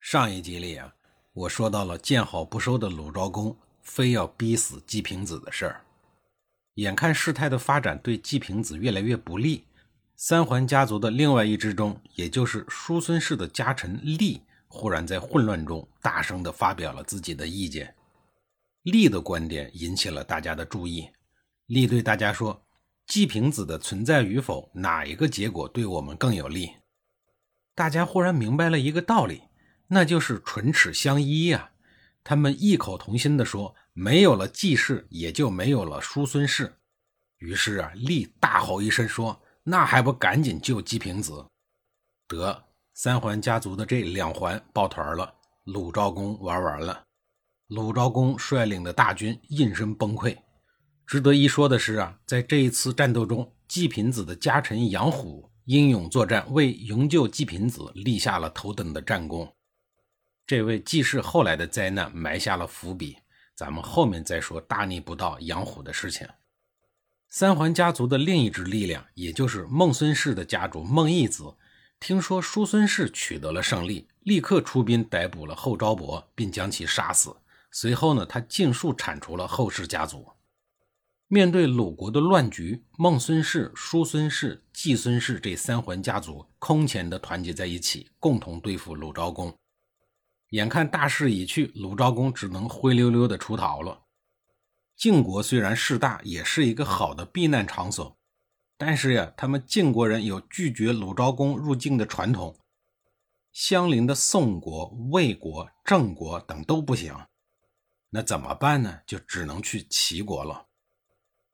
上一集里啊，我说到了见好不收的鲁昭公非要逼死季平子的事儿。眼看事态的发展对季平子越来越不利，三桓家族的另外一支中，也就是叔孙氏的家臣利，忽然在混乱中大声地发表了自己的意见。利的观点引起了大家的注意。利对大家说：“季平子的存在与否，哪一个结果对我们更有利？”大家忽然明白了一个道理。那就是唇齿相依呀，他们异口同心地说：“没有了季氏，也就没有了叔孙氏。”于是啊，立大吼一声说：“那还不赶紧救季平子？”得，三桓家族的这两环抱团了，鲁昭公玩完了。鲁昭公率领的大军应声崩溃。值得一说的是啊，在这一次战斗中，季平子的家臣杨虎英勇作战，为营救季平子立下了头等的战功。这位既是后来的灾难埋下了伏笔，咱们后面再说大逆不道杨虎的事情。三桓家族的另一支力量，也就是孟孙氏的家主孟义子，听说叔孙氏取得了胜利，立刻出兵逮捕了后昭伯，并将其杀死。随后呢，他尽数铲除了后氏家族。面对鲁国的乱局，孟孙氏、叔孙氏、季孙氏这三桓家族空前的团结在一起，共同对付鲁昭公。眼看大势已去，鲁昭公只能灰溜溜的出逃了。晋国虽然势大，也是一个好的避难场所，但是呀，他们晋国人有拒绝鲁昭公入境的传统，相邻的宋国、魏国、郑国等都不行。那怎么办呢？就只能去齐国了。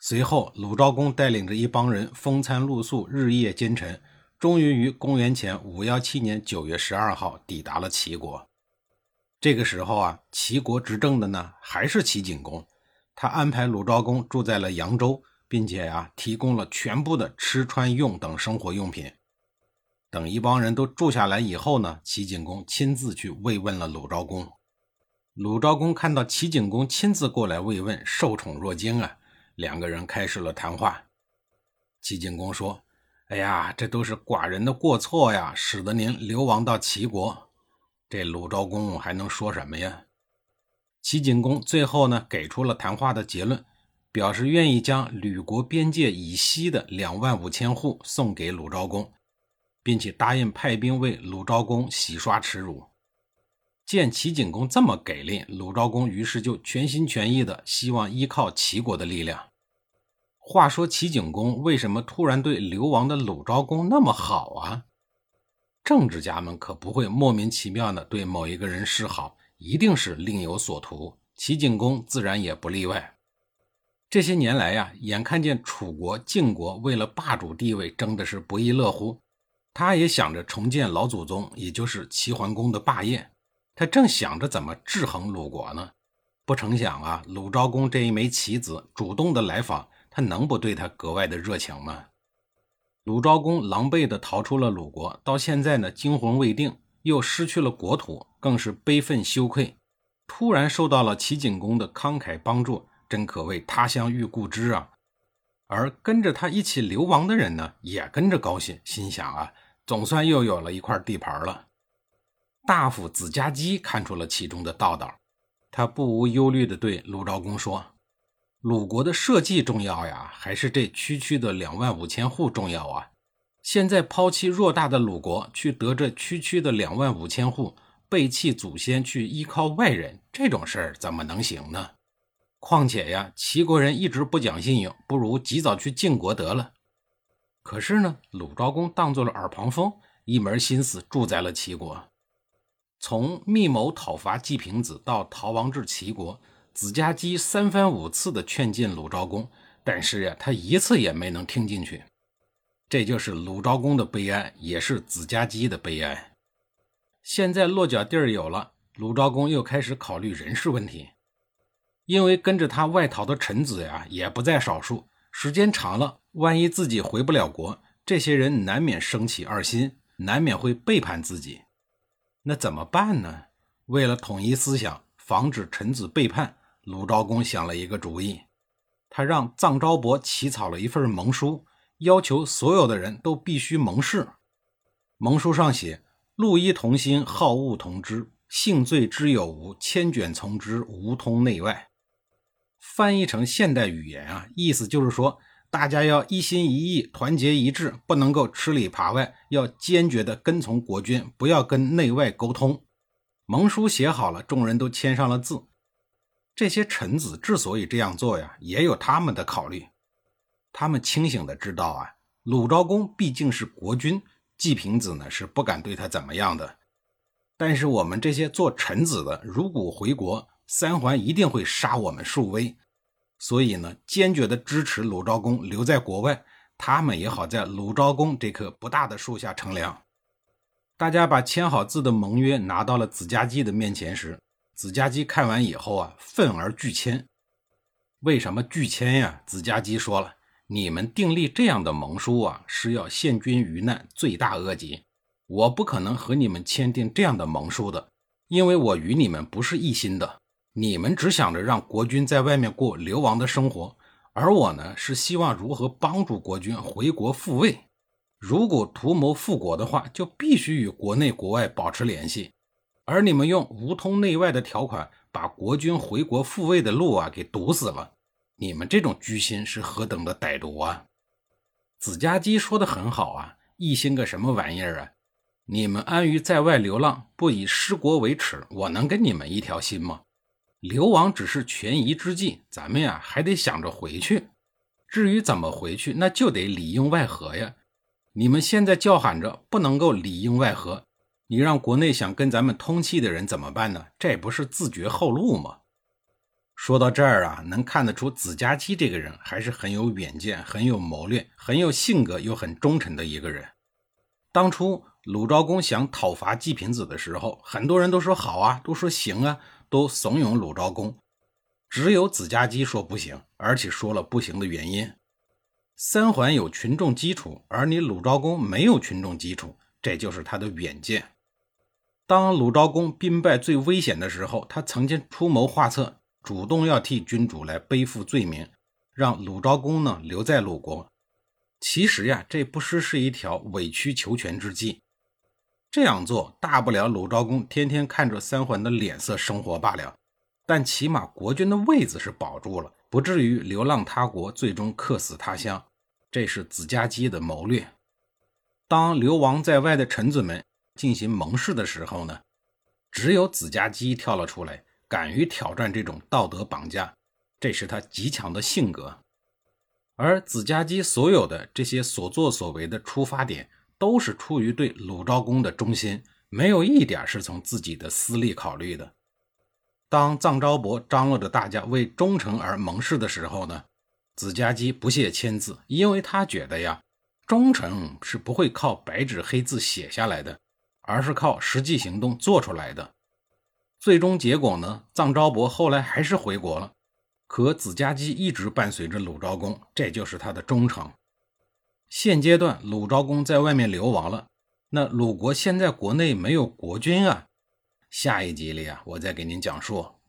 随后，鲁昭公带领着一帮人风餐露宿，日夜兼程，终于于公元前五幺七年九月十二号抵达了齐国。这个时候啊，齐国执政的呢还是齐景公，他安排鲁昭公住在了扬州，并且啊提供了全部的吃穿用等生活用品。等一帮人都住下来以后呢，齐景公亲自去慰问了鲁昭公。鲁昭公看到齐景公亲自过来慰问，受宠若惊啊，两个人开始了谈话。齐景公说：“哎呀，这都是寡人的过错呀，使得您流亡到齐国。”这鲁昭公还能说什么呀？齐景公最后呢，给出了谈话的结论，表示愿意将吕国边界以西的两万五千户送给鲁昭公，并且答应派兵为鲁昭公洗刷耻辱。见齐景公这么给力，鲁昭公于是就全心全意的希望依靠齐国的力量。话说齐景公为什么突然对流亡的鲁昭公那么好啊？政治家们可不会莫名其妙的对某一个人示好，一定是另有所图。齐景公自然也不例外。这些年来呀，眼看见楚国、晋国为了霸主地位争的是不亦乐乎，他也想着重建老祖宗，也就是齐桓公的霸业。他正想着怎么制衡鲁国呢，不成想啊，鲁昭公这一枚棋子主动的来访，他能不对他格外的热情吗？鲁昭公狼狈地逃出了鲁国，到现在呢，惊魂未定，又失去了国土，更是悲愤羞愧。突然受到了齐景公的慷慨帮助，真可谓他乡遇故知啊！而跟着他一起流亡的人呢，也跟着高兴，心想啊，总算又有了一块地盘了。大夫子家姬看出了其中的道道，他不无忧虑地对鲁昭公说。鲁国的社稷重要呀，还是这区区的两万五千户重要啊？现在抛弃偌大的鲁国，去得这区区的两万五千户，背弃祖先去依靠外人，这种事儿怎么能行呢？况且呀，齐国人一直不讲信用，不如及早去晋国得了。可是呢，鲁昭公当做了耳旁风，一门心思住在了齐国，从密谋讨伐季平子到逃亡至齐国。子家姬三番五次的劝进鲁昭公，但是呀，他一次也没能听进去。这就是鲁昭公的悲哀，也是子家姬的悲哀。现在落脚地儿有了，鲁昭公又开始考虑人事问题，因为跟着他外逃的臣子呀也不在少数，时间长了，万一自己回不了国，这些人难免生起二心，难免会背叛自己。那怎么办呢？为了统一思想，防止臣子背叛，鲁昭公想了一个主意，他让臧昭伯起草了一份盟书，要求所有的人都必须盟誓。盟书上写。陆一同心，好恶同之，性罪之有无，千卷从之，无通内外。翻译成现代语言啊，意思就是说，大家要一心一意，团结一致，不能够吃里扒外，要坚决的跟从国君，不要跟内外沟通。盟书写好了，众人都签上了字。这些臣子之所以这样做呀，也有他们的考虑。他们清醒的知道啊，鲁昭公毕竟是国君。季平子呢是不敢对他怎么样的，但是我们这些做臣子的，如果回国，三桓一定会杀我们数威，所以呢，坚决的支持鲁昭公留在国外，他们也好在鲁昭公这棵不大的树下乘凉。大家把签好字的盟约拿到了子家季的面前时，子家姬看完以后啊，愤而拒签。为什么拒签呀？子家姬说了。你们订立这样的盟书啊，是要陷君于难，罪大恶极。我不可能和你们签订这样的盟书的，因为我与你们不是一心的。你们只想着让国君在外面过流亡的生活，而我呢，是希望如何帮助国君回国复位。如果图谋复国的话，就必须与国内国外保持联系。而你们用无通内外的条款，把国君回国复位的路啊给堵死了。你们这种居心是何等的歹毒啊！子家基说的很好啊，一心个什么玩意儿啊？你们安于在外流浪，不以失国为耻，我能跟你们一条心吗？流亡只是权宜之计，咱们呀还得想着回去。至于怎么回去，那就得里应外合呀。你们现在叫喊着不能够里应外合，你让国内想跟咱们通气的人怎么办呢？这不是自绝后路吗？说到这儿啊，能看得出子家基这个人还是很有远见、很有谋略、很有性格又很忠诚的一个人。当初鲁昭公想讨伐季平子的时候，很多人都说好啊，都说行啊，都怂恿鲁昭公。只有子家基说不行，而且说了不行的原因：三桓有群众基础，而你鲁昭公没有群众基础，这就是他的远见。当鲁昭公兵败最危险的时候，他曾经出谋划策。主动要替君主来背负罪名，让鲁昭公呢留在鲁国。其实呀，这不失是一条委曲求全之计。这样做大不了鲁昭公天天看着三桓的脸色生活罢了，但起码国君的位子是保住了，不至于流浪他国，最终客死他乡。这是子家姬的谋略。当流亡在外的臣子们进行盟誓的时候呢，只有子家姬跳了出来。敢于挑战这种道德绑架，这是他极强的性格。而子家姬所有的这些所作所为的出发点，都是出于对鲁昭公的忠心，没有一点是从自己的私利考虑的。当臧昭伯张罗着大家为忠诚而盟誓的时候呢，子家姬不屑签字，因为他觉得呀，忠诚是不会靠白纸黑字写下来的，而是靠实际行动做出来的。最终结果呢？臧昭伯后来还是回国了，可子家姬一直伴随着鲁昭公，这就是他的忠诚。现阶段鲁昭公在外面流亡了，那鲁国现在国内没有国君啊。下一集里啊，我再给您讲述。